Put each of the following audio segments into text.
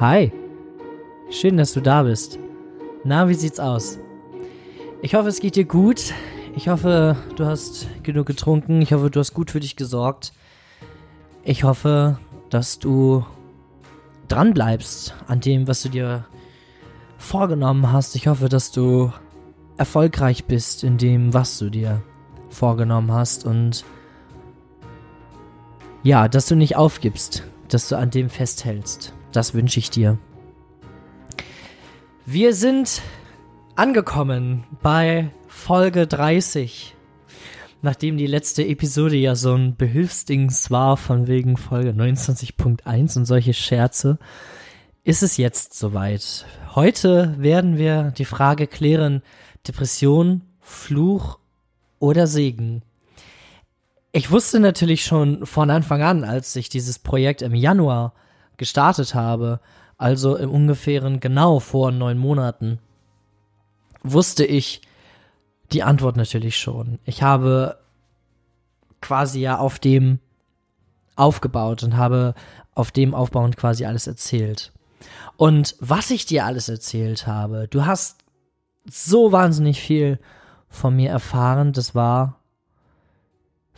Hi. Schön, dass du da bist. Na, wie sieht's aus? Ich hoffe, es geht dir gut. Ich hoffe, du hast genug getrunken. Ich hoffe, du hast gut für dich gesorgt. Ich hoffe, dass du dran bleibst an dem, was du dir vorgenommen hast. Ich hoffe, dass du erfolgreich bist in dem, was du dir vorgenommen hast und ja, dass du nicht aufgibst, dass du an dem festhältst. Das wünsche ich dir. Wir sind angekommen bei Folge 30. Nachdem die letzte Episode ja so ein Behilfsdings war von wegen Folge 29.1 und solche Scherze, ist es jetzt soweit. Heute werden wir die Frage klären, Depression, Fluch oder Segen. Ich wusste natürlich schon von Anfang an, als ich dieses Projekt im Januar gestartet habe, also im ungefähren genau vor neun Monaten, wusste ich die Antwort natürlich schon. Ich habe quasi ja auf dem aufgebaut und habe auf dem aufbauend quasi alles erzählt. Und was ich dir alles erzählt habe, du hast so wahnsinnig viel von mir erfahren. Das war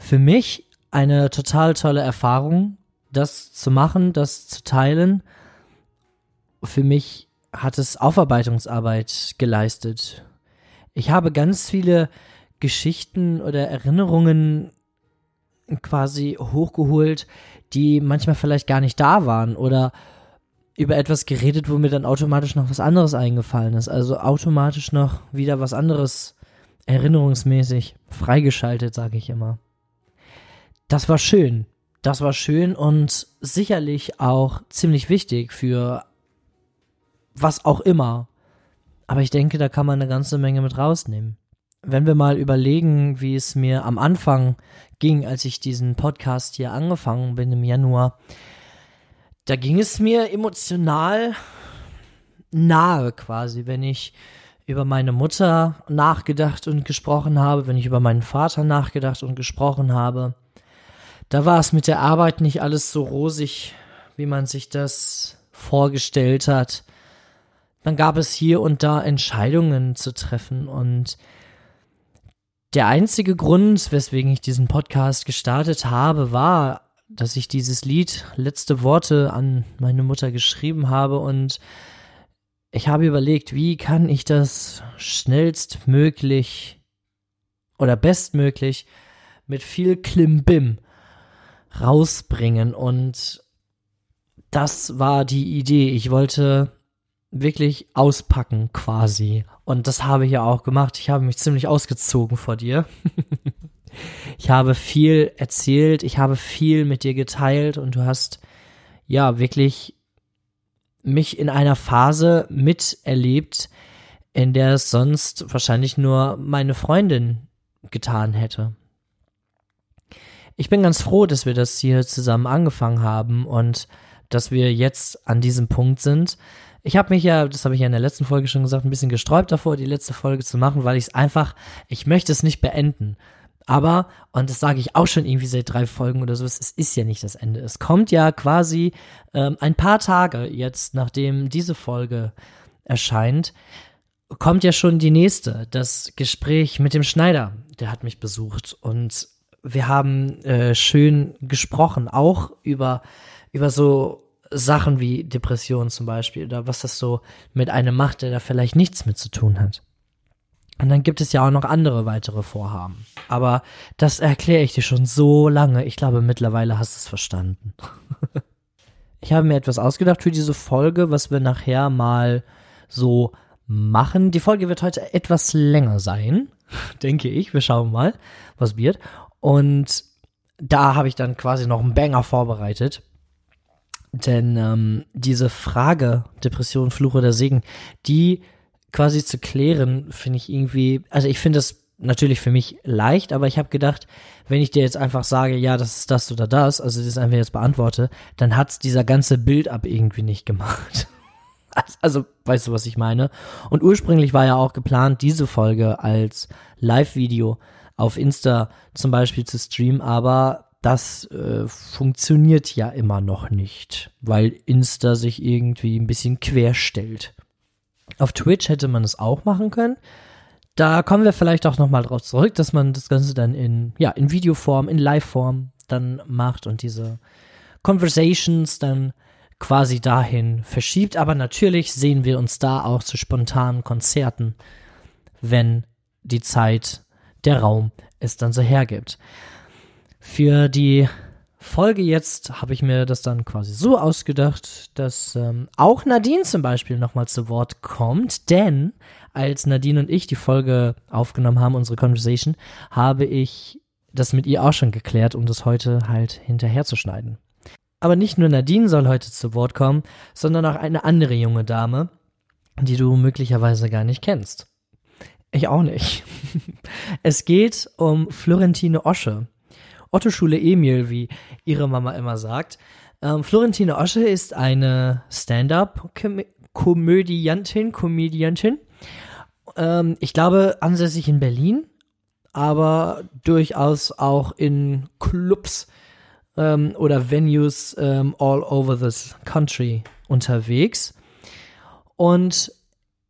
für mich eine total tolle Erfahrung, das zu machen, das zu teilen. Für mich hat es Aufarbeitungsarbeit geleistet. Ich habe ganz viele Geschichten oder Erinnerungen quasi hochgeholt, die manchmal vielleicht gar nicht da waren oder über etwas geredet, wo mir dann automatisch noch was anderes eingefallen ist. Also automatisch noch wieder was anderes erinnerungsmäßig freigeschaltet, sage ich immer. Das war schön. Das war schön und sicherlich auch ziemlich wichtig für was auch immer. Aber ich denke, da kann man eine ganze Menge mit rausnehmen. Wenn wir mal überlegen, wie es mir am Anfang ging, als ich diesen Podcast hier angefangen bin im Januar, da ging es mir emotional nahe quasi, wenn ich über meine Mutter nachgedacht und gesprochen habe, wenn ich über meinen Vater nachgedacht und gesprochen habe. Da war es mit der Arbeit nicht alles so rosig, wie man sich das vorgestellt hat. Dann gab es hier und da Entscheidungen zu treffen und der einzige Grund, weswegen ich diesen Podcast gestartet habe, war dass ich dieses Lied letzte Worte an meine Mutter geschrieben habe und ich habe überlegt, wie kann ich das schnellstmöglich oder bestmöglich mit viel Klimbim rausbringen und das war die Idee. Ich wollte wirklich auspacken quasi und das habe ich ja auch gemacht. Ich habe mich ziemlich ausgezogen vor dir. Ich habe viel erzählt, ich habe viel mit dir geteilt und du hast ja wirklich mich in einer Phase miterlebt, in der es sonst wahrscheinlich nur meine Freundin getan hätte. Ich bin ganz froh, dass wir das hier zusammen angefangen haben und dass wir jetzt an diesem Punkt sind. Ich habe mich ja, das habe ich ja in der letzten Folge schon gesagt, ein bisschen gesträubt davor, die letzte Folge zu machen, weil ich es einfach, ich möchte es nicht beenden. Aber, und das sage ich auch schon irgendwie seit drei Folgen oder so, es ist ja nicht das Ende. Es kommt ja quasi ähm, ein paar Tage jetzt, nachdem diese Folge erscheint, kommt ja schon die nächste, das Gespräch mit dem Schneider. Der hat mich besucht und wir haben äh, schön gesprochen, auch über, über so Sachen wie Depression zum Beispiel oder was das so mit einem macht, der da vielleicht nichts mit zu tun hat. Und dann gibt es ja auch noch andere weitere Vorhaben. Aber das erkläre ich dir schon so lange. Ich glaube, mittlerweile hast du es verstanden. ich habe mir etwas ausgedacht für diese Folge, was wir nachher mal so machen. Die Folge wird heute etwas länger sein, denke ich. Wir schauen mal, was wird. Und da habe ich dann quasi noch einen Banger vorbereitet. Denn ähm, diese Frage, Depression, Fluch oder Segen, die quasi zu klären, finde ich irgendwie, also ich finde das natürlich für mich leicht, aber ich habe gedacht, wenn ich dir jetzt einfach sage, ja, das ist das oder das, also das einfach jetzt beantworte, dann hat's dieser ganze Bild ab irgendwie nicht gemacht. Also, weißt du, was ich meine? Und ursprünglich war ja auch geplant, diese Folge als Live-Video auf Insta zum Beispiel zu streamen, aber das äh, funktioniert ja immer noch nicht, weil Insta sich irgendwie ein bisschen querstellt. Auf Twitch hätte man es auch machen können. Da kommen wir vielleicht auch nochmal drauf zurück, dass man das Ganze dann in, ja, in Videoform, in Liveform dann macht und diese Conversations dann quasi dahin verschiebt. Aber natürlich sehen wir uns da auch zu spontanen Konzerten, wenn die Zeit, der Raum es dann so hergibt. Für die Folge jetzt habe ich mir das dann quasi so ausgedacht, dass ähm, auch Nadine zum Beispiel nochmal zu Wort kommt, denn als Nadine und ich die Folge aufgenommen haben, unsere Conversation, habe ich das mit ihr auch schon geklärt, um das heute halt hinterher zu schneiden. Aber nicht nur Nadine soll heute zu Wort kommen, sondern auch eine andere junge Dame, die du möglicherweise gar nicht kennst. Ich auch nicht. es geht um Florentine Osche. Otto-Schule Emil, wie ihre Mama immer sagt. Ähm, Florentine Osche ist eine Stand-up-Komödiantin, Komödiantin. Ähm, ich glaube, ansässig in Berlin, aber durchaus auch in Clubs ähm, oder Venues ähm, all over the country unterwegs. Und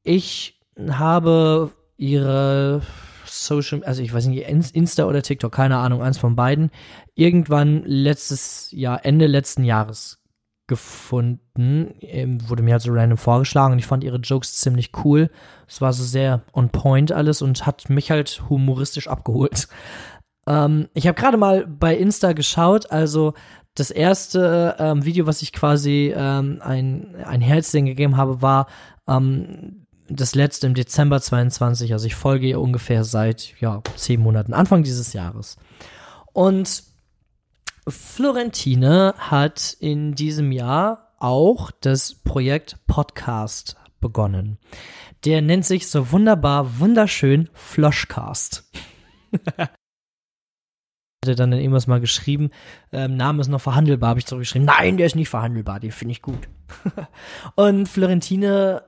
ich habe ihre Social, also ich weiß nicht, Insta oder TikTok, keine Ahnung, eins von beiden, irgendwann letztes Jahr, Ende letzten Jahres gefunden. Ähm, wurde mir halt so random vorgeschlagen und ich fand ihre Jokes ziemlich cool. Es war so sehr on point alles und hat mich halt humoristisch abgeholt. Ähm, ich habe gerade mal bei Insta geschaut, also das erste ähm, Video, was ich quasi ähm, ein, ein Herzchen gegeben habe, war ähm, das letzte im Dezember 22. Also ich folge ihr ungefähr seit ja zehn Monaten, Anfang dieses Jahres. Und Florentine hat in diesem Jahr auch das Projekt Podcast begonnen. Der nennt sich so wunderbar, wunderschön Floschcast. hatte dann irgendwas mal geschrieben, ähm, Name ist noch verhandelbar, habe ich zurückgeschrieben. Nein, der ist nicht verhandelbar, den finde ich gut. und Florentine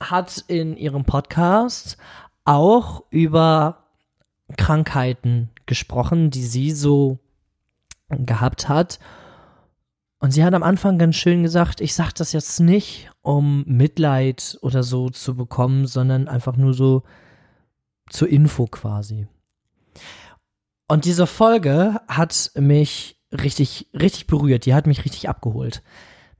hat in ihrem Podcast auch über Krankheiten gesprochen, die sie so gehabt hat. Und sie hat am Anfang ganz schön gesagt, ich sage das jetzt nicht, um Mitleid oder so zu bekommen, sondern einfach nur so zur Info quasi. Und diese Folge hat mich richtig, richtig berührt. Die hat mich richtig abgeholt.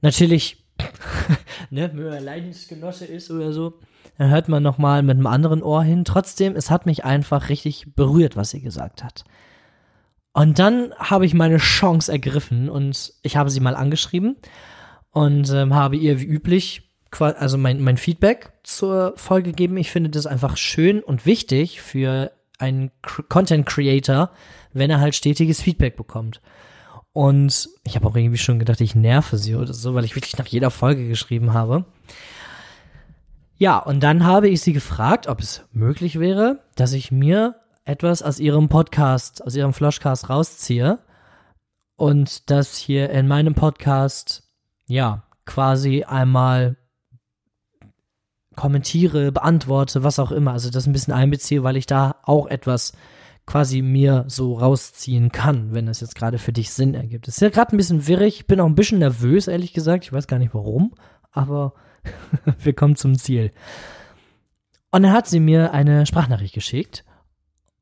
Natürlich ne, wenn man Leidensgenosse ist oder so, dann hört man nochmal mit einem anderen Ohr hin. Trotzdem, es hat mich einfach richtig berührt, was sie gesagt hat. Und dann habe ich meine Chance ergriffen und ich habe sie mal angeschrieben und ähm, habe ihr wie üblich also mein, mein Feedback zur Folge gegeben. Ich finde das einfach schön und wichtig für einen Content Creator, wenn er halt stetiges Feedback bekommt. Und ich habe auch irgendwie schon gedacht, ich nerve sie oder so, weil ich wirklich nach jeder Folge geschrieben habe. Ja, und dann habe ich sie gefragt, ob es möglich wäre, dass ich mir etwas aus ihrem Podcast, aus ihrem Floschcast rausziehe und das hier in meinem Podcast, ja, quasi einmal kommentiere, beantworte, was auch immer. Also das ein bisschen einbeziehe, weil ich da auch etwas quasi mir so rausziehen kann, wenn das jetzt gerade für dich Sinn ergibt. Es ist ja gerade ein bisschen wirrig, ich bin auch ein bisschen nervös, ehrlich gesagt. Ich weiß gar nicht warum, aber wir kommen zum Ziel. Und dann hat sie mir eine Sprachnachricht geschickt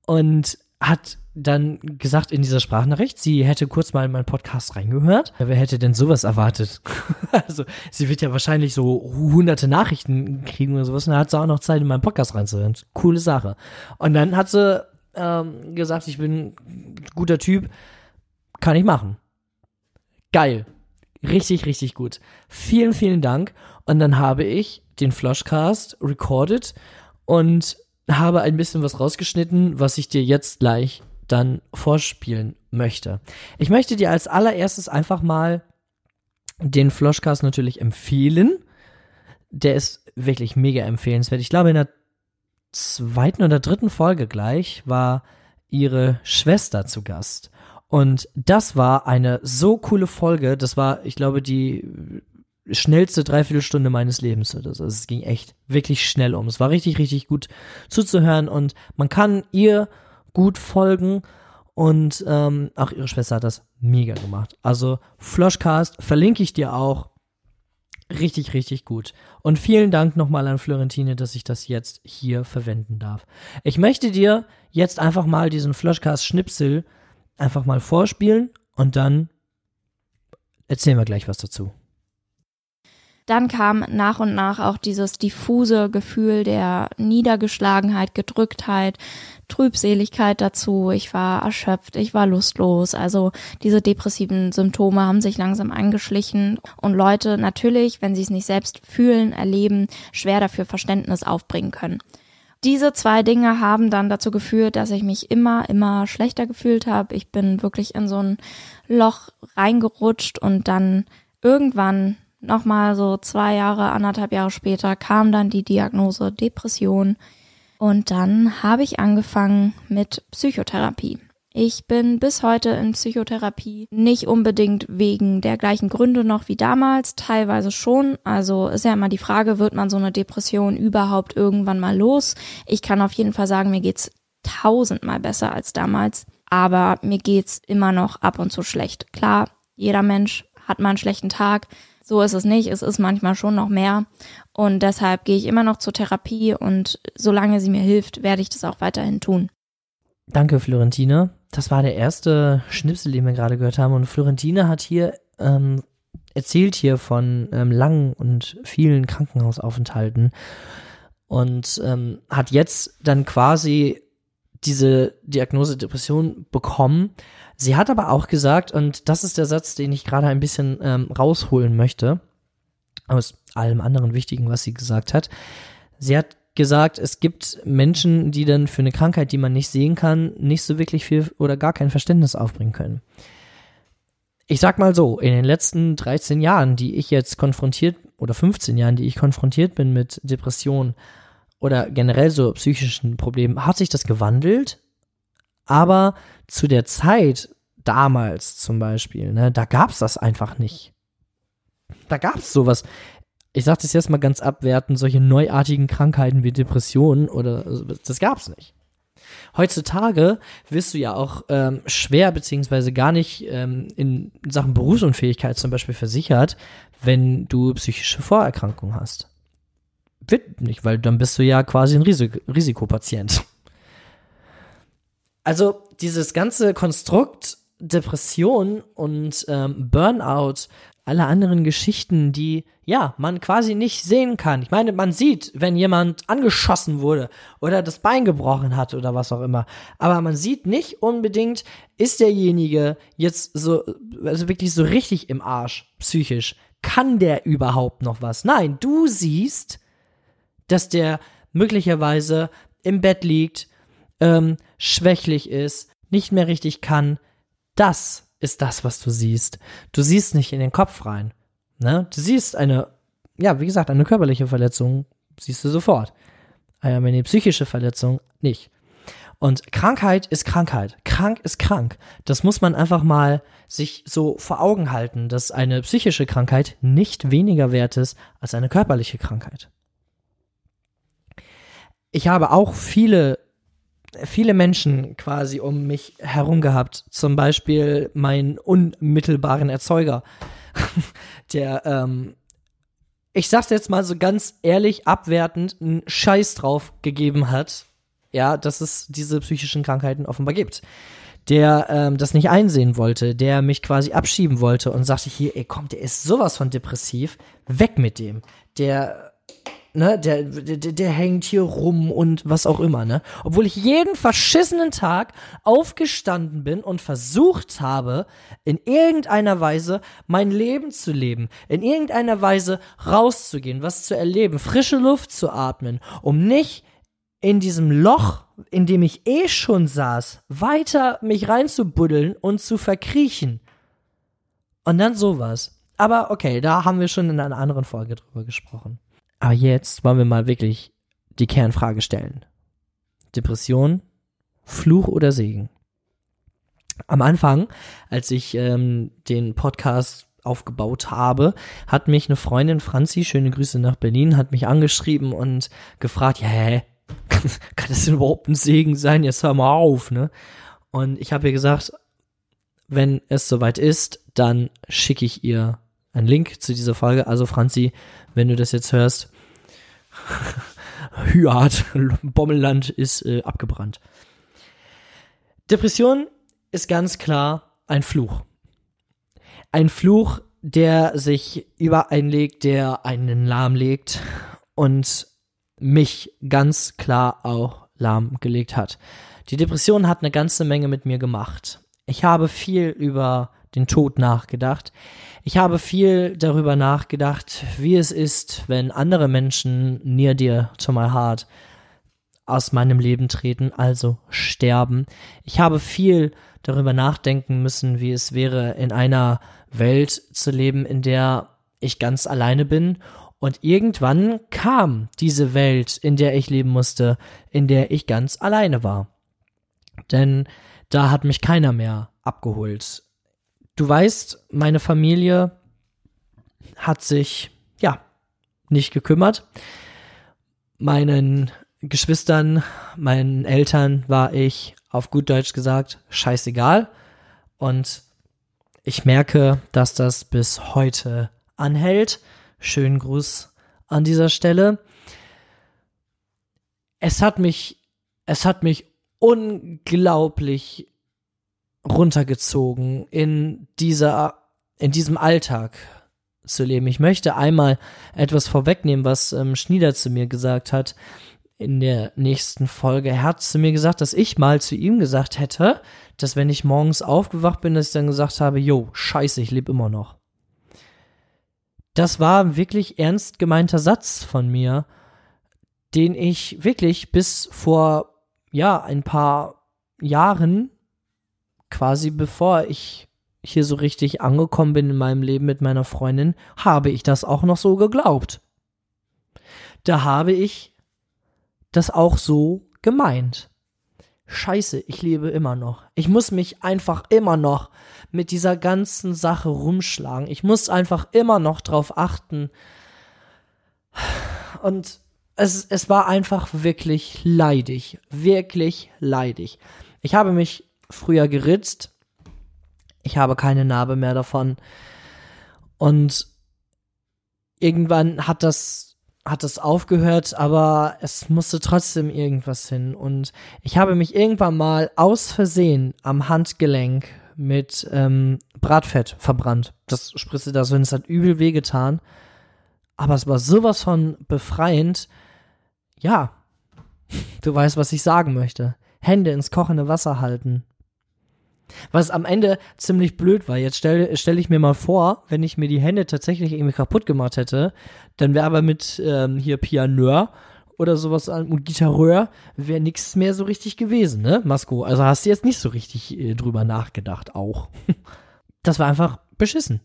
und hat dann gesagt in dieser Sprachnachricht, sie hätte kurz mal in meinen Podcast reingehört. Wer hätte denn sowas erwartet? also, sie wird ja wahrscheinlich so hunderte Nachrichten kriegen oder sowas und dann hat sie auch noch Zeit, in meinen Podcast reinzuhören. Coole Sache. Und dann hat sie ähm, gesagt, ich bin ein guter Typ, kann ich machen. Geil. Richtig, richtig gut. Vielen, vielen Dank. Und dann habe ich den Flushcast recorded und habe ein bisschen was rausgeschnitten, was ich dir jetzt gleich dann vorspielen möchte. Ich möchte dir als allererstes einfach mal den Flushcast natürlich empfehlen. Der ist wirklich mega empfehlenswert. Ich glaube, in der zweiten oder dritten Folge gleich war ihre Schwester zu Gast. Und das war eine so coole Folge. Das war, ich glaube, die schnellste Dreiviertelstunde meines Lebens Also es ging echt wirklich schnell um. Es war richtig, richtig gut zuzuhören und man kann ihr gut folgen Und ähm, auch ihre Schwester hat das mega gemacht. Also Flushcast verlinke ich dir auch. Richtig, richtig gut. Und vielen Dank nochmal an Florentine, dass ich das jetzt hier verwenden darf. Ich möchte dir jetzt einfach mal diesen Flushcast-Schnipsel einfach mal vorspielen und dann erzählen wir gleich was dazu. Dann kam nach und nach auch dieses diffuse Gefühl der Niedergeschlagenheit, Gedrücktheit, Trübseligkeit dazu. Ich war erschöpft, ich war lustlos. Also diese depressiven Symptome haben sich langsam angeschlichen und Leute natürlich, wenn sie es nicht selbst fühlen, erleben, schwer dafür Verständnis aufbringen können. Diese zwei Dinge haben dann dazu geführt, dass ich mich immer, immer schlechter gefühlt habe. Ich bin wirklich in so ein Loch reingerutscht und dann irgendwann nochmal so zwei Jahre, anderthalb Jahre später kam dann die Diagnose Depression und dann habe ich angefangen mit Psychotherapie. Ich bin bis heute in Psychotherapie, nicht unbedingt wegen der gleichen Gründe noch wie damals, teilweise schon. Also ist ja immer die Frage, wird man so eine Depression überhaupt irgendwann mal los? Ich kann auf jeden Fall sagen, mir geht's tausendmal besser als damals, aber mir geht's immer noch ab und zu schlecht. Klar, jeder Mensch hat mal einen schlechten Tag, so ist es nicht. Es ist manchmal schon noch mehr. Und deshalb gehe ich immer noch zur Therapie und solange sie mir hilft, werde ich das auch weiterhin tun. Danke, Florentine. Das war der erste Schnipsel, den wir gerade gehört haben. Und Florentine hat hier ähm, erzählt hier von ähm, langen und vielen Krankenhausaufenthalten und ähm, hat jetzt dann quasi diese Diagnose Depression bekommen Sie hat aber auch gesagt, und das ist der Satz, den ich gerade ein bisschen ähm, rausholen möchte, aus allem anderen Wichtigen, was sie gesagt hat. Sie hat gesagt, es gibt Menschen, die dann für eine Krankheit, die man nicht sehen kann, nicht so wirklich viel oder gar kein Verständnis aufbringen können. Ich sag mal so, in den letzten 13 Jahren, die ich jetzt konfrontiert, oder 15 Jahren, die ich konfrontiert bin mit Depressionen oder generell so psychischen Problemen, hat sich das gewandelt, aber zu der Zeit, damals zum Beispiel, ne, da gab's das einfach nicht. Da gab's sowas. Ich sag das jetzt mal ganz abwertend, solche neuartigen Krankheiten wie Depressionen oder das gab's nicht. Heutzutage wirst du ja auch ähm, schwer beziehungsweise gar nicht ähm, in Sachen Berufsunfähigkeit zum Beispiel versichert, wenn du psychische Vorerkrankungen hast. Wird nicht, weil dann bist du ja quasi ein Risik Risikopatient. Also dieses ganze Konstrukt Depression und ähm, Burnout, alle anderen Geschichten, die ja man quasi nicht sehen kann. Ich meine, man sieht, wenn jemand angeschossen wurde oder das Bein gebrochen hat oder was auch immer, aber man sieht nicht unbedingt, ist derjenige jetzt so also wirklich so richtig im Arsch psychisch. Kann der überhaupt noch was? Nein, du siehst, dass der möglicherweise im Bett liegt, ähm, schwächlich ist, nicht mehr richtig kann. Das ist das, was du siehst. Du siehst nicht in den Kopf rein. Ne? Du siehst eine, ja, wie gesagt, eine körperliche Verletzung, siehst du sofort. Eine psychische Verletzung nicht. Und Krankheit ist Krankheit. Krank ist krank. Das muss man einfach mal sich so vor Augen halten, dass eine psychische Krankheit nicht weniger wert ist als eine körperliche Krankheit. Ich habe auch viele viele Menschen quasi um mich herum gehabt. Zum Beispiel meinen unmittelbaren Erzeuger, der, ähm, ich sag's jetzt mal so ganz ehrlich, abwertend, einen Scheiß drauf gegeben hat, ja, dass es diese psychischen Krankheiten offenbar gibt. Der ähm, das nicht einsehen wollte, der mich quasi abschieben wollte und sagte hier, ey, komm, der ist sowas von depressiv, weg mit dem. Der ne, der, der, der hängt hier rum und was auch immer, ne? Obwohl ich jeden verschissenen Tag aufgestanden bin und versucht habe, in irgendeiner Weise mein Leben zu leben, in irgendeiner Weise rauszugehen, was zu erleben, frische Luft zu atmen, um nicht in diesem Loch, in dem ich eh schon saß, weiter mich reinzubuddeln und zu verkriechen. Und dann sowas. Aber okay, da haben wir schon in einer anderen Folge drüber gesprochen. Aber jetzt wollen wir mal wirklich die Kernfrage stellen. Depression, Fluch oder Segen? Am Anfang, als ich ähm, den Podcast aufgebaut habe, hat mich eine Freundin, Franzi, schöne Grüße nach Berlin, hat mich angeschrieben und gefragt, ja, hä, kann das denn überhaupt ein Segen sein? Jetzt hör mal auf, ne? Und ich habe ihr gesagt, wenn es soweit ist, dann schicke ich ihr einen Link zu dieser Folge. Also Franzi, wenn du das jetzt hörst, Hüart, Bommelland ist äh, abgebrannt. Depression ist ganz klar ein Fluch. Ein Fluch, der sich über einen legt, der einen lahmlegt und mich ganz klar auch lahmgelegt hat. Die Depression hat eine ganze Menge mit mir gemacht. Ich habe viel über den Tod nachgedacht. Ich habe viel darüber nachgedacht, wie es ist, wenn andere Menschen near dir to my heart aus meinem Leben treten, also sterben. Ich habe viel darüber nachdenken müssen, wie es wäre, in einer Welt zu leben, in der ich ganz alleine bin. Und irgendwann kam diese Welt, in der ich leben musste, in der ich ganz alleine war. Denn da hat mich keiner mehr abgeholt. Du weißt, meine Familie hat sich, ja, nicht gekümmert. Meinen Geschwistern, meinen Eltern war ich auf gut Deutsch gesagt scheißegal. Und ich merke, dass das bis heute anhält. Schönen Gruß an dieser Stelle. Es hat mich, es hat mich unglaublich runtergezogen in dieser, in diesem Alltag zu leben. Ich möchte einmal etwas vorwegnehmen, was ähm, Schnieder zu mir gesagt hat in der nächsten Folge. Er hat zu mir gesagt, dass ich mal zu ihm gesagt hätte, dass wenn ich morgens aufgewacht bin, dass ich dann gesagt habe, jo, scheiße, ich lebe immer noch. Das war wirklich ernst gemeinter Satz von mir, den ich wirklich bis vor, ja, ein paar Jahren, quasi bevor ich hier so richtig angekommen bin in meinem Leben mit meiner Freundin, habe ich das auch noch so geglaubt. Da habe ich das auch so gemeint. Scheiße, ich lebe immer noch. Ich muss mich einfach immer noch mit dieser ganzen Sache rumschlagen. Ich muss einfach immer noch drauf achten. Und es, es war einfach wirklich leidig. Wirklich leidig. Ich habe mich früher geritzt. Ich habe keine Narbe mehr davon. Und irgendwann hat das hat es aufgehört, aber es musste trotzdem irgendwas hin. Und ich habe mich irgendwann mal aus Versehen am Handgelenk mit ähm, Bratfett verbrannt. Das spritzte da so hin, es hat übel wehgetan. Aber es war sowas von befreiend. Ja, du weißt, was ich sagen möchte. Hände ins kochende Wasser halten. Was am Ende ziemlich blöd war. Jetzt stelle stell ich mir mal vor, wenn ich mir die Hände tatsächlich irgendwie kaputt gemacht hätte, dann wäre aber mit ähm, hier Pianeur oder sowas an und Gitarreur wäre nichts mehr so richtig gewesen, ne, Masko? Also hast du jetzt nicht so richtig äh, drüber nachgedacht auch. Das war einfach beschissen.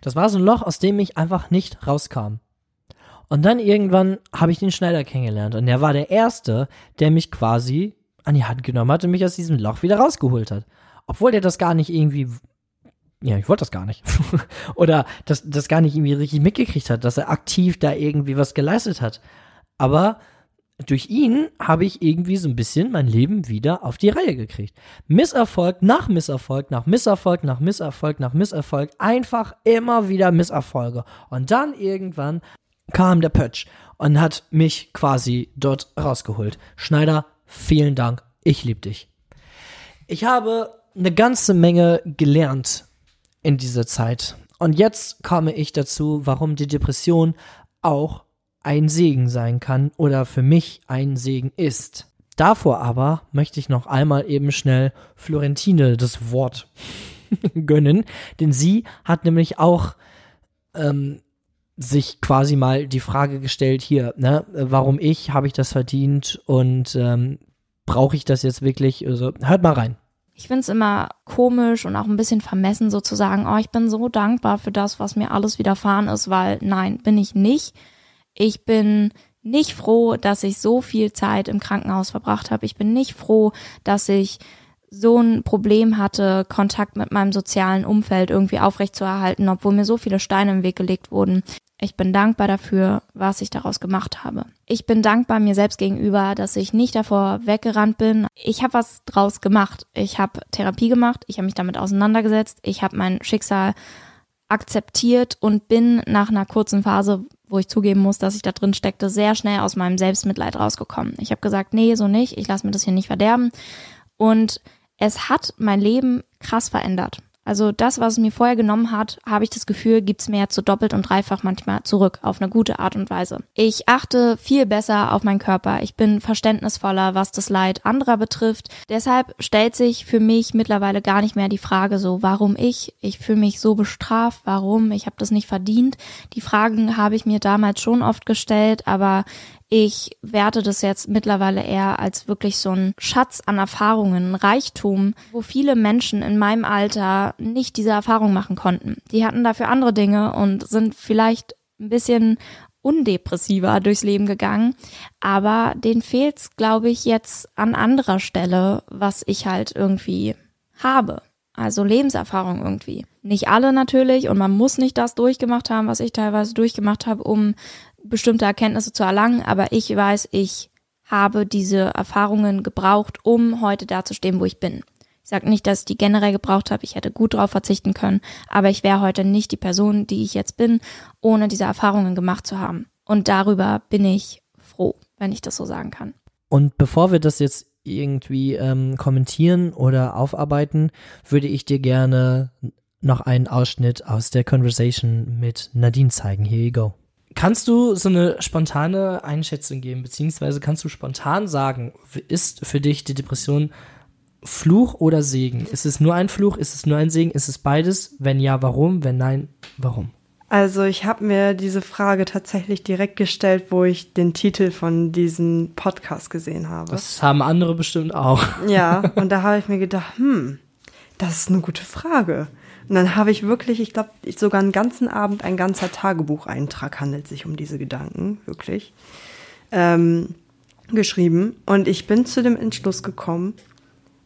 Das war so ein Loch, aus dem ich einfach nicht rauskam. Und dann irgendwann habe ich den Schneider kennengelernt und der war der Erste, der mich quasi an die Hand genommen hat und mich aus diesem Loch wieder rausgeholt hat obwohl der das gar nicht irgendwie ja, ich wollte das gar nicht. Oder das, das gar nicht irgendwie richtig mitgekriegt hat, dass er aktiv da irgendwie was geleistet hat. Aber durch ihn habe ich irgendwie so ein bisschen mein Leben wieder auf die Reihe gekriegt. Misserfolg nach Misserfolg, nach Misserfolg, nach Misserfolg, nach Misserfolg, einfach immer wieder Misserfolge. Und dann irgendwann kam der Pötsch und hat mich quasi dort rausgeholt. Schneider, vielen Dank, ich liebe dich. Ich habe eine ganze Menge gelernt in dieser Zeit. Und jetzt komme ich dazu, warum die Depression auch ein Segen sein kann oder für mich ein Segen ist. Davor aber möchte ich noch einmal eben schnell Florentine das Wort gönnen, denn sie hat nämlich auch ähm, sich quasi mal die Frage gestellt hier, ne, warum ich, habe ich das verdient und ähm, brauche ich das jetzt wirklich? Also hört mal rein. Ich finde es immer komisch und auch ein bisschen vermessen sozusagen, oh, ich bin so dankbar für das, was mir alles widerfahren ist, weil nein, bin ich nicht. Ich bin nicht froh, dass ich so viel Zeit im Krankenhaus verbracht habe. Ich bin nicht froh, dass ich so ein Problem hatte, Kontakt mit meinem sozialen Umfeld irgendwie aufrechtzuerhalten, obwohl mir so viele Steine im Weg gelegt wurden. Ich bin dankbar dafür, was ich daraus gemacht habe. Ich bin dankbar mir selbst gegenüber, dass ich nicht davor weggerannt bin. Ich habe was draus gemacht. Ich habe Therapie gemacht, ich habe mich damit auseinandergesetzt, ich habe mein Schicksal akzeptiert und bin nach einer kurzen Phase, wo ich zugeben muss, dass ich da drin steckte, sehr schnell aus meinem Selbstmitleid rausgekommen. Ich habe gesagt, nee, so nicht, ich lasse mir das hier nicht verderben. Und es hat mein Leben krass verändert. Also das, was es mir vorher genommen hat, habe ich das Gefühl, gibt's mir jetzt so doppelt und dreifach manchmal zurück auf eine gute Art und Weise. Ich achte viel besser auf meinen Körper. Ich bin verständnisvoller, was das Leid anderer betrifft. Deshalb stellt sich für mich mittlerweile gar nicht mehr die Frage so, warum ich? Ich fühle mich so bestraft, warum? Ich habe das nicht verdient. Die Fragen habe ich mir damals schon oft gestellt, aber ich werte das jetzt mittlerweile eher als wirklich so ein Schatz an Erfahrungen, Reichtum, wo viele Menschen in meinem Alter nicht diese Erfahrung machen konnten. Die hatten dafür andere Dinge und sind vielleicht ein bisschen undepressiver durchs Leben gegangen, aber denen fehlt's, glaube ich, jetzt an anderer Stelle, was ich halt irgendwie habe. Also Lebenserfahrung irgendwie. Nicht alle natürlich und man muss nicht das durchgemacht haben, was ich teilweise durchgemacht habe, um bestimmte Erkenntnisse zu erlangen, aber ich weiß, ich habe diese Erfahrungen gebraucht, um heute da zu stehen, wo ich bin. Ich sage nicht, dass ich die generell gebraucht habe, ich hätte gut darauf verzichten können, aber ich wäre heute nicht die Person, die ich jetzt bin, ohne diese Erfahrungen gemacht zu haben. Und darüber bin ich froh, wenn ich das so sagen kann. Und bevor wir das jetzt irgendwie ähm, kommentieren oder aufarbeiten, würde ich dir gerne noch einen Ausschnitt aus der Conversation mit Nadine zeigen. Here you go. Kannst du so eine spontane Einschätzung geben, beziehungsweise kannst du spontan sagen, ist für dich die Depression Fluch oder Segen? Ist es nur ein Fluch? Ist es nur ein Segen? Ist es beides? Wenn ja, warum? Wenn nein, warum? Also ich habe mir diese Frage tatsächlich direkt gestellt, wo ich den Titel von diesem Podcast gesehen habe. Das haben andere bestimmt auch. Ja, und da habe ich mir gedacht, hm, das ist eine gute Frage. Und dann habe ich wirklich, ich glaube, sogar einen ganzen Abend, ein ganzer Tagebucheintrag handelt sich um diese Gedanken, wirklich, ähm, geschrieben. Und ich bin zu dem Entschluss gekommen,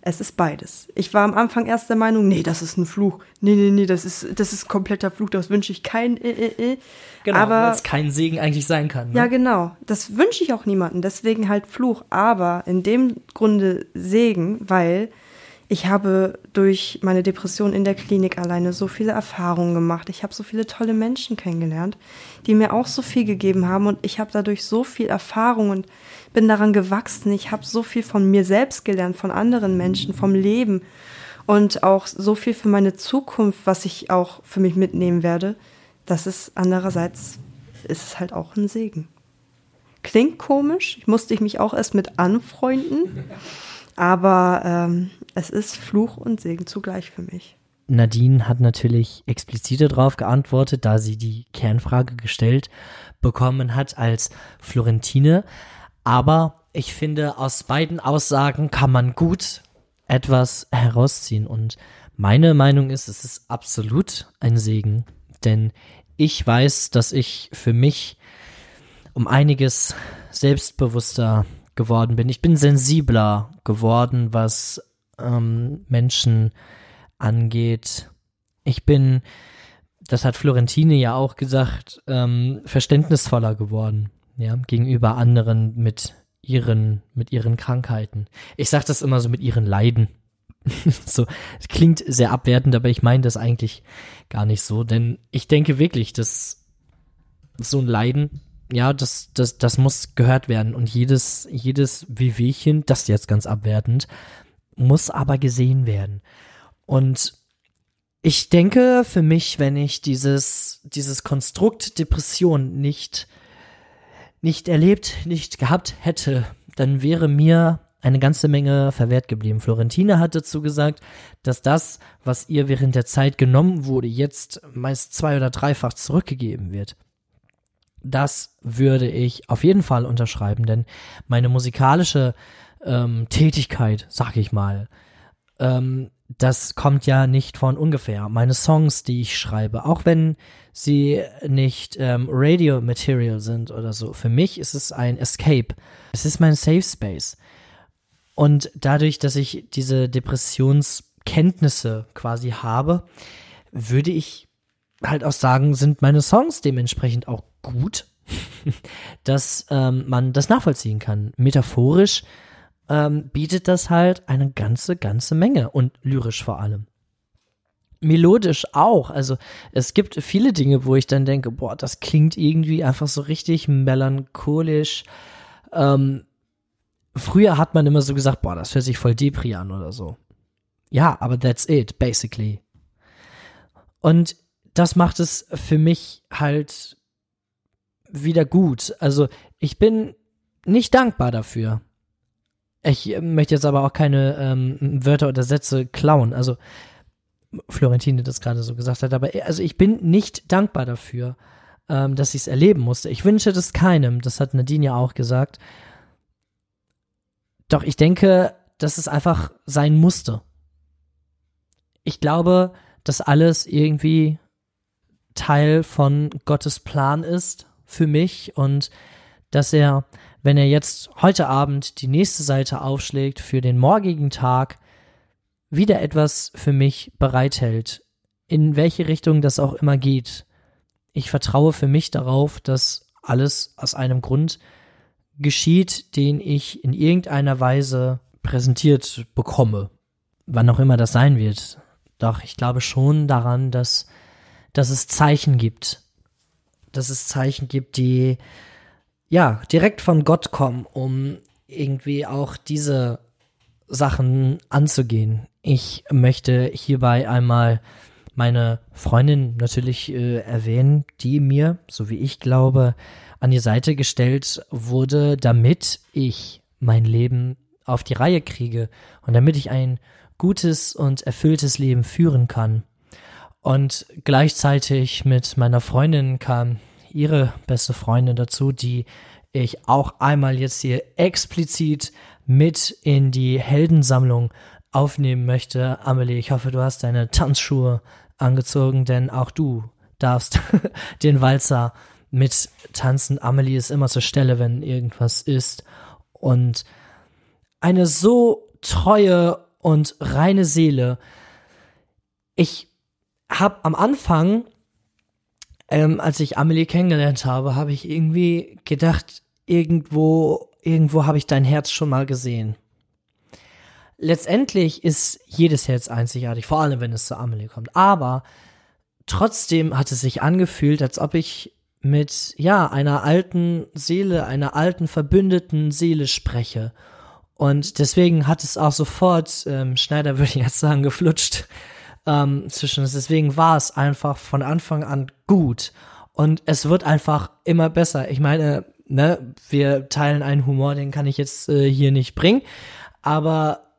es ist beides. Ich war am Anfang erst der Meinung, nee, das ist ein Fluch. Nee, nee, nee, das ist, das ist kompletter Fluch, das wünsche ich keinen. Äh, äh, äh. Genau, aber weil es kein Segen eigentlich sein kann. Ne? Ja, genau. Das wünsche ich auch niemanden. Deswegen halt Fluch. Aber in dem Grunde Segen, weil ich habe durch meine Depression in der Klinik alleine so viele Erfahrungen gemacht. Ich habe so viele tolle Menschen kennengelernt, die mir auch so viel gegeben haben und ich habe dadurch so viel Erfahrung und bin daran gewachsen. Ich habe so viel von mir selbst gelernt, von anderen Menschen, vom Leben und auch so viel für meine Zukunft, was ich auch für mich mitnehmen werde. Das ist andererseits ist es halt auch ein Segen. Klingt komisch, musste ich mich auch erst mit anfreunden. Aber ähm, es ist Fluch und Segen zugleich für mich. Nadine hat natürlich expliziter darauf geantwortet, da sie die Kernfrage gestellt bekommen hat als Florentine. Aber ich finde, aus beiden Aussagen kann man gut etwas herausziehen. Und meine Meinung ist, es ist absolut ein Segen. Denn ich weiß, dass ich für mich um einiges selbstbewusster geworden bin. Ich bin sensibler geworden, was ähm, Menschen angeht. Ich bin, das hat Florentine ja auch gesagt, ähm, verständnisvoller geworden, ja, gegenüber anderen mit ihren, mit ihren Krankheiten. Ich sage das immer so mit ihren Leiden. so, klingt sehr abwertend, aber ich meine das eigentlich gar nicht so, denn ich denke wirklich, dass so ein Leiden ja, das, das, das muss gehört werden. Und jedes, jedes Wehwehchen, das jetzt ganz abwertend, muss aber gesehen werden. Und ich denke für mich, wenn ich dieses, dieses Konstrukt Depression nicht, nicht erlebt, nicht gehabt hätte, dann wäre mir eine ganze Menge verwehrt geblieben. Florentine hat dazu gesagt, dass das, was ihr während der Zeit genommen wurde, jetzt meist zwei- oder dreifach zurückgegeben wird. Das würde ich auf jeden Fall unterschreiben, denn meine musikalische ähm, Tätigkeit, sag ich mal, ähm, das kommt ja nicht von ungefähr. Meine Songs, die ich schreibe, auch wenn sie nicht ähm, Radio Material sind oder so, für mich ist es ein Escape. Es ist mein Safe Space. Und dadurch, dass ich diese Depressionskenntnisse quasi habe, würde ich halt auch sagen, sind meine Songs dementsprechend auch gut, dass ähm, man das nachvollziehen kann. Metaphorisch ähm, bietet das halt eine ganze, ganze Menge und lyrisch vor allem. Melodisch auch. Also es gibt viele Dinge, wo ich dann denke, boah, das klingt irgendwie einfach so richtig melancholisch. Ähm, früher hat man immer so gesagt, boah, das hört sich voll Depri an oder so. Ja, aber that's it, basically. Und das macht es für mich halt wieder gut. Also ich bin nicht dankbar dafür. Ich möchte jetzt aber auch keine ähm, Wörter oder Sätze klauen. Also Florentine das gerade so gesagt hat, aber also ich bin nicht dankbar dafür, ähm, dass ich es erleben musste. Ich wünsche das keinem. Das hat Nadine ja auch gesagt. Doch ich denke, dass es einfach sein musste. Ich glaube, dass alles irgendwie Teil von Gottes Plan ist für mich und dass er, wenn er jetzt heute Abend die nächste Seite aufschlägt für den morgigen Tag, wieder etwas für mich bereithält, in welche Richtung das auch immer geht. Ich vertraue für mich darauf, dass alles aus einem Grund geschieht, den ich in irgendeiner Weise präsentiert bekomme. Wann auch immer das sein wird. Doch ich glaube schon daran, dass, dass es Zeichen gibt. Dass es Zeichen gibt, die ja direkt von Gott kommen, um irgendwie auch diese Sachen anzugehen. Ich möchte hierbei einmal meine Freundin natürlich äh, erwähnen, die mir, so wie ich glaube, an die Seite gestellt wurde, damit ich mein Leben auf die Reihe kriege und damit ich ein gutes und erfülltes Leben führen kann. Und gleichzeitig mit meiner Freundin kam ihre beste Freundin dazu, die ich auch einmal jetzt hier explizit mit in die Heldensammlung aufnehmen möchte. Amelie, ich hoffe, du hast deine Tanzschuhe angezogen, denn auch du darfst den Walzer mit tanzen. Amelie ist immer zur Stelle, wenn irgendwas ist. Und eine so treue und reine Seele. Ich habe am Anfang, ähm, als ich Amelie kennengelernt habe, habe ich irgendwie gedacht, irgendwo, irgendwo habe ich dein Herz schon mal gesehen letztendlich ist jedes Herz einzigartig, vor allem wenn es zu Amelie kommt. Aber trotzdem hat es sich angefühlt, als ob ich mit, ja, einer alten Seele, einer alten verbündeten Seele spreche. Und deswegen hat es auch sofort, ähm, Schneider würde ich jetzt sagen, geflutscht ähm, zwischen uns. Deswegen war es einfach von Anfang an gut. Und es wird einfach immer besser. Ich meine, ne, wir teilen einen Humor, den kann ich jetzt äh, hier nicht bringen. Aber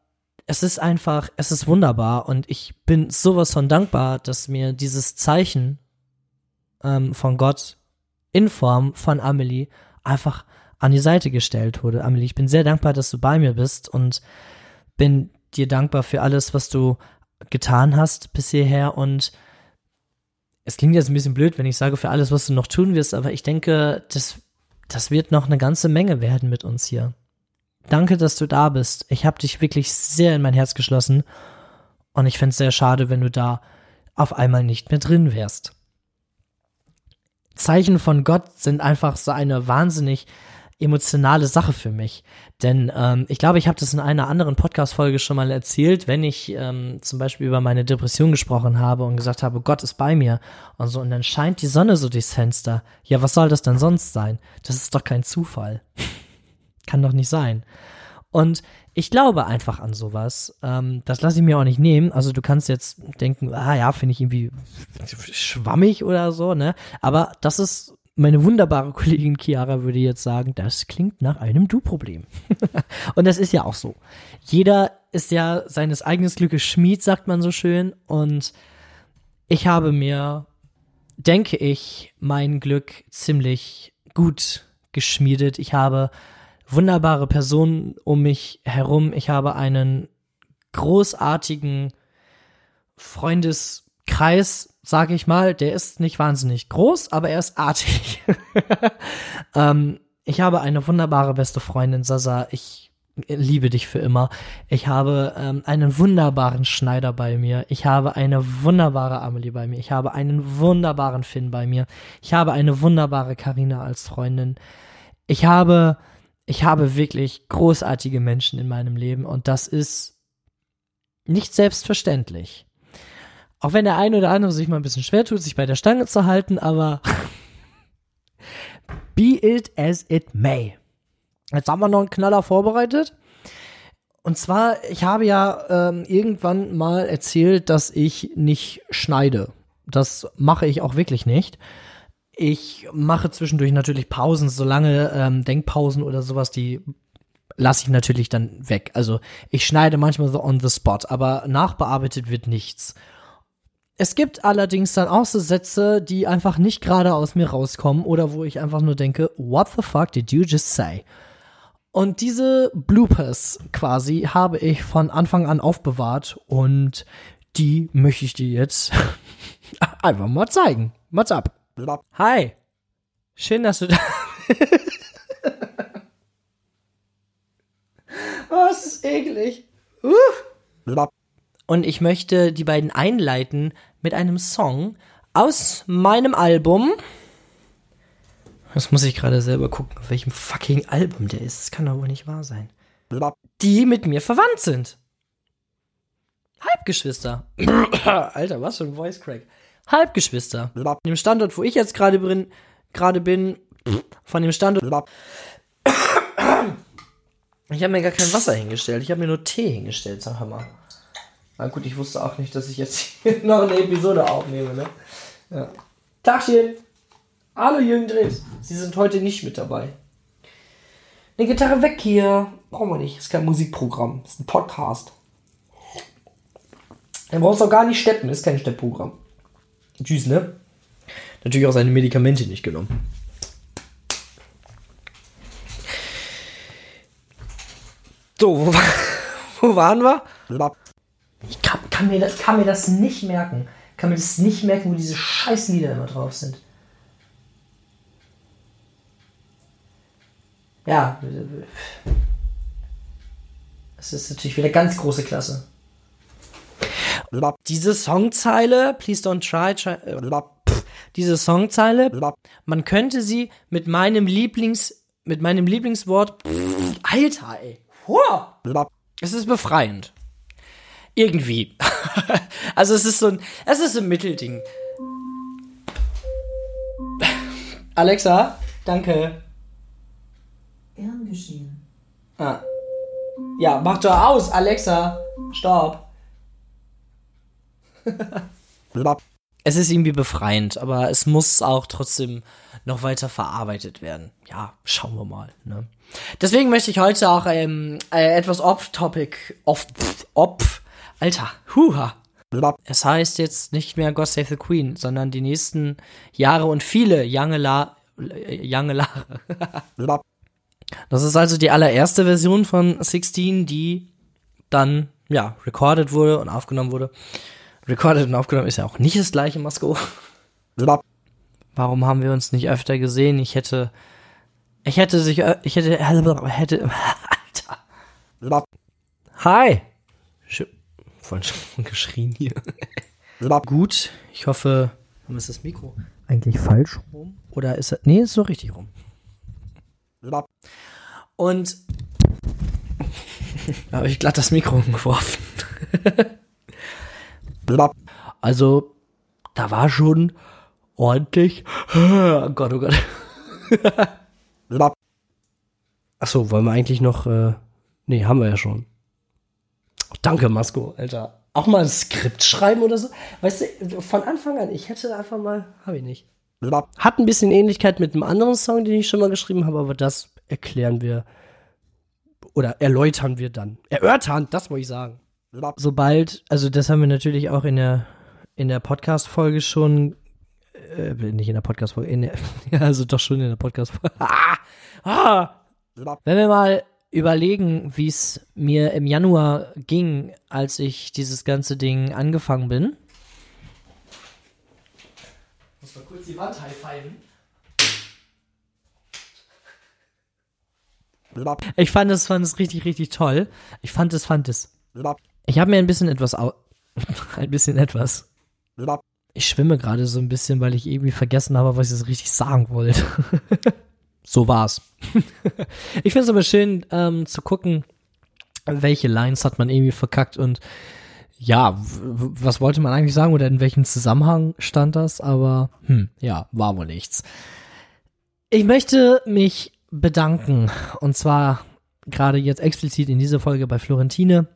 es ist einfach, es ist wunderbar und ich bin sowas von dankbar, dass mir dieses Zeichen ähm, von Gott in Form von Amelie einfach an die Seite gestellt wurde. Amelie, ich bin sehr dankbar, dass du bei mir bist und bin dir dankbar für alles, was du getan hast bis hierher und es klingt jetzt ein bisschen blöd, wenn ich sage für alles, was du noch tun wirst, aber ich denke, das, das wird noch eine ganze Menge werden mit uns hier. Danke, dass du da bist. Ich habe dich wirklich sehr in mein Herz geschlossen. Und ich fände es sehr schade, wenn du da auf einmal nicht mehr drin wärst. Zeichen von Gott sind einfach so eine wahnsinnig emotionale Sache für mich. Denn ähm, ich glaube, ich habe das in einer anderen Podcast-Folge schon mal erzählt, wenn ich ähm, zum Beispiel über meine Depression gesprochen habe und gesagt habe, Gott ist bei mir und so, und dann scheint die Sonne so durchs Fenster. Ja, was soll das denn sonst sein? Das ist doch kein Zufall. Kann doch nicht sein. Und ich glaube einfach an sowas. Ähm, das lasse ich mir auch nicht nehmen. Also du kannst jetzt denken, ah ja, finde ich irgendwie schwammig oder so, ne? Aber das ist meine wunderbare Kollegin Chiara würde jetzt sagen, das klingt nach einem Du-Problem. und das ist ja auch so. Jeder ist ja seines eigenen Glückes Schmied, sagt man so schön. Und ich habe mir, denke ich, mein Glück ziemlich gut geschmiedet. Ich habe wunderbare Personen um mich herum. Ich habe einen großartigen Freundeskreis, sage ich mal. Der ist nicht wahnsinnig groß, aber er ist artig. ähm, ich habe eine wunderbare beste Freundin, Sasa. Ich liebe dich für immer. Ich habe ähm, einen wunderbaren Schneider bei mir. Ich habe eine wunderbare Amelie bei mir. Ich habe einen wunderbaren Finn bei mir. Ich habe eine wunderbare Karina als Freundin. Ich habe, ich habe wirklich großartige Menschen in meinem Leben und das ist nicht selbstverständlich. Auch wenn der eine oder andere sich mal ein bisschen schwer tut, sich bei der Stange zu halten, aber be it as it may. Jetzt haben wir noch einen Knaller vorbereitet. Und zwar, ich habe ja ähm, irgendwann mal erzählt, dass ich nicht schneide. Das mache ich auch wirklich nicht. Ich mache zwischendurch natürlich Pausen, solange ähm, Denkpausen oder sowas, die lasse ich natürlich dann weg. Also ich schneide manchmal so on the spot, aber nachbearbeitet wird nichts. Es gibt allerdings dann auch so Sätze, die einfach nicht gerade aus mir rauskommen oder wo ich einfach nur denke, what the fuck did you just say? Und diese Bloopers quasi habe ich von Anfang an aufbewahrt und die möchte ich dir jetzt einfach mal zeigen. What's up? Hi. Schön, dass du da Oh, es ist eklig. Uh. Und ich möchte die beiden einleiten mit einem Song aus meinem Album. Das muss ich gerade selber gucken, auf welchem fucking Album der ist. Das kann doch wohl nicht wahr sein. Die mit mir verwandt sind. Halbgeschwister. Alter, was für ein Voice Crack. Halbgeschwister. Von dem Standort, wo ich jetzt gerade bin, gerade bin, von dem Standort. Ich habe mir gar kein Wasser hingestellt. Ich habe mir nur Tee hingestellt, sag mal. Na gut, ich wusste auch nicht, dass ich jetzt hier noch eine Episode aufnehme, ne? Ja. Tagchen! Hallo Jürgen Drees. Sie sind heute nicht mit dabei. Eine Gitarre weg hier. Brauchen wir nicht. Ist kein Musikprogramm. Ist ein Podcast. Er braucht auch gar nicht steppen. Ist kein Steppprogramm. Tschüss, ne? Natürlich auch seine Medikamente nicht genommen. So, wo, wo waren wir? Ich kann, kann, mir das, kann mir das nicht merken. Kann mir das nicht merken, wo diese scheiß Lieder immer drauf sind. Ja. Das ist natürlich wieder ganz große Klasse. Diese Songzeile, Please Don't Try, diese Songzeile, man könnte sie mit meinem Lieblings, mit meinem Lieblingswort, Alter, ey, Wow. Es ist befreiend. Irgendwie. also es ist so ein, es ist ein Mittelding. Alexa, danke. Gern geschehen. Ah. Ja, mach doch aus, Alexa. Stopp. es ist irgendwie befreiend, aber es muss auch trotzdem noch weiter verarbeitet werden. Ja, schauen wir mal. Ne? Deswegen möchte ich heute auch ähm, äh, etwas off-topic, off, off, Alter, huha. Es heißt jetzt nicht mehr God Save the Queen, sondern die nächsten Jahre und viele Jange La, Jange Lare. das ist also die allererste Version von 16, die dann, ja, recorded wurde und aufgenommen wurde. Recorded und aufgenommen ist ja auch nicht das gleiche, Masko. Warum haben wir uns nicht öfter gesehen? Ich hätte, ich hätte sich, ich hätte, hätte, Alter. Hi. Voll schon geschrien hier. Gut, ich hoffe, ist das Mikro eigentlich falsch rum? Oder ist es, nee, ist so richtig rum. Und habe ich glatt das Mikro umgeworfen. also, da war schon ordentlich. Oh Gott, oh Gott. Achso, wollen wir eigentlich noch. Äh, nee, haben wir ja schon. Oh, danke, Masko, Alter. Auch mal ein Skript schreiben oder so. Weißt du, von Anfang an, ich hätte einfach mal. Hab ich nicht. Hat ein bisschen Ähnlichkeit mit einem anderen Song, den ich schon mal geschrieben habe, aber das erklären wir. Oder erläutern wir dann. Erörtern, das wollte ich sagen. Sobald, also das haben wir natürlich auch in der, in der Podcast-Folge schon äh, nicht in der Podcast-Folge, ja, also doch schon in der Podcast-Folge. ah, ah. Wenn wir mal überlegen, wie es mir im Januar ging, als ich dieses ganze Ding angefangen bin. Muss mal kurz die Wand high-fiven. Ich fand es, fand es richtig, richtig toll. Ich fand es, fand es. Ich habe mir ein bisschen etwas ein bisschen etwas. Ich schwimme gerade so ein bisschen, weil ich irgendwie vergessen habe, was ich so richtig sagen wollte. so war's. ich finde es aber schön ähm, zu gucken, welche Lines hat man irgendwie verkackt und ja, was wollte man eigentlich sagen oder in welchem Zusammenhang stand das, aber hm, ja, war wohl nichts. Ich möchte mich bedanken und zwar gerade jetzt explizit in dieser Folge bei Florentine,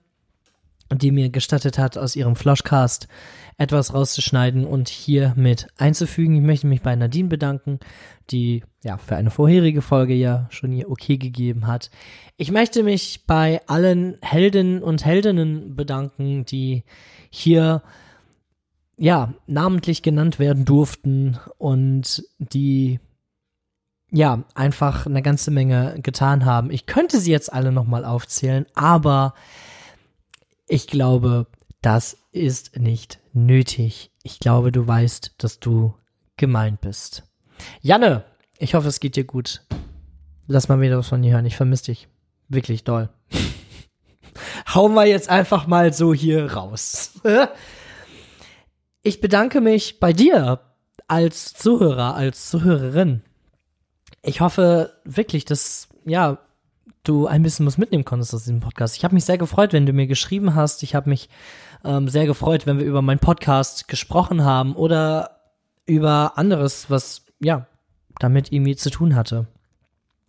die mir gestattet hat, aus ihrem Flashcast etwas rauszuschneiden und hier mit einzufügen. Ich möchte mich bei Nadine bedanken, die ja für eine vorherige Folge ja schon ihr Okay gegeben hat. Ich möchte mich bei allen Helden und Heldinnen bedanken, die hier ja namentlich genannt werden durften und die ja einfach eine ganze Menge getan haben. Ich könnte sie jetzt alle nochmal aufzählen, aber ich glaube, das ist nicht nötig. Ich glaube, du weißt, dass du gemeint bist. Janne, ich hoffe, es geht dir gut. Lass mal wieder was von dir hören. Ich vermisse dich. Wirklich doll. Hauen wir jetzt einfach mal so hier raus. Ich bedanke mich bei dir als Zuhörer, als Zuhörerin. Ich hoffe wirklich, dass, ja, du ein bisschen was mitnehmen konntest aus diesem Podcast. Ich habe mich sehr gefreut, wenn du mir geschrieben hast. Ich habe mich ähm, sehr gefreut, wenn wir über meinen Podcast gesprochen haben oder über anderes, was ja damit irgendwie zu tun hatte.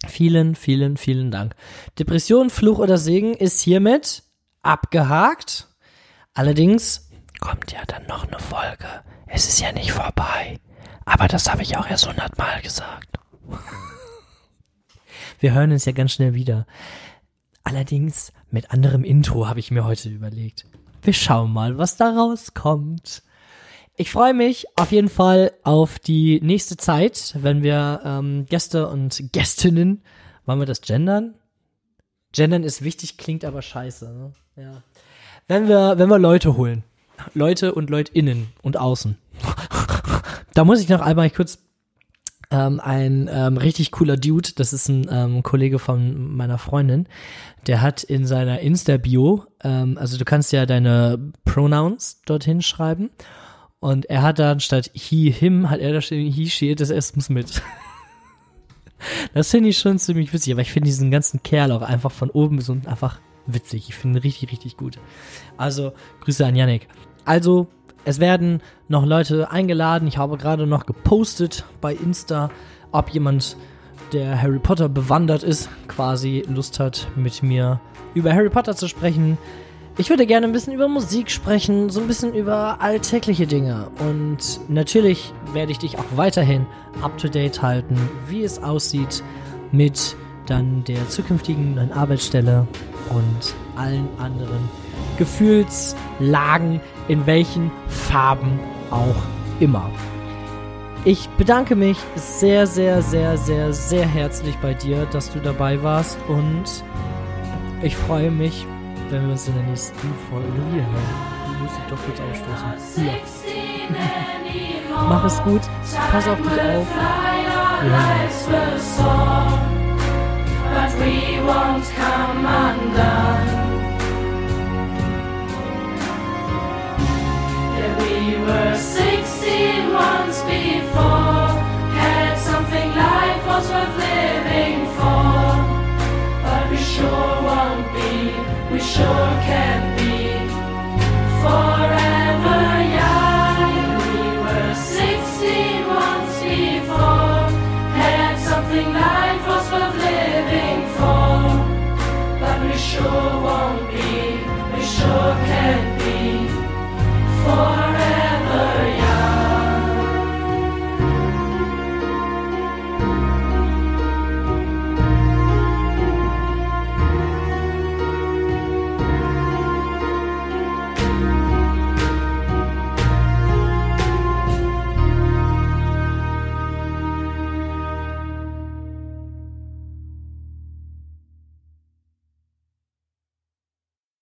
Vielen, vielen, vielen Dank. Depression, Fluch oder Segen ist hiermit abgehakt. Allerdings kommt ja dann noch eine Folge. Es ist ja nicht vorbei. Aber das habe ich auch erst hundertmal gesagt. Wir hören uns ja ganz schnell wieder. Allerdings mit anderem Intro habe ich mir heute überlegt. Wir schauen mal, was da rauskommt. Ich freue mich auf jeden Fall auf die nächste Zeit, wenn wir ähm, Gäste und Gästinnen, wollen wir das gendern? Gendern ist wichtig, klingt aber scheiße. Ne? Ja. Wenn wir, wenn wir Leute holen, Leute und Leutinnen und außen. da muss ich noch einmal kurz ähm, ein ähm, richtig cooler Dude, das ist ein ähm, Kollege von meiner Freundin, der hat in seiner Insta-Bio, ähm, also du kannst ja deine Pronouns dorthin schreiben und er hat dann statt he, him, hat er da stehen, he, she, das S muss mit. das finde ich schon ziemlich witzig, aber ich finde diesen ganzen Kerl auch einfach von oben bis unten einfach witzig. Ich finde ihn richtig, richtig gut. Also, Grüße an Yannick. Also, es werden noch Leute eingeladen. Ich habe gerade noch gepostet bei Insta, ob jemand, der Harry Potter bewandert ist, quasi Lust hat, mit mir über Harry Potter zu sprechen. Ich würde gerne ein bisschen über Musik sprechen, so ein bisschen über alltägliche Dinge. Und natürlich werde ich dich auch weiterhin up to date halten, wie es aussieht mit dann der zukünftigen neuen Arbeitsstelle und allen anderen Gefühlslagen, in welchen Farben auch immer. Ich bedanke mich sehr, sehr, sehr, sehr, sehr herzlich bei dir, dass du dabei warst und ich freue mich, wenn wir uns in der nächsten Folge wiederhören. musst dich doch kurz ausstoßen. Ja. Mach es gut, pass auf dich auf. Wir hören uns. We were 16 once before, had something life was worth living for, but we sure. we sure can be forever young. We were 16 once before, had something life was worth living for, but we sure won't be, we sure can be forever.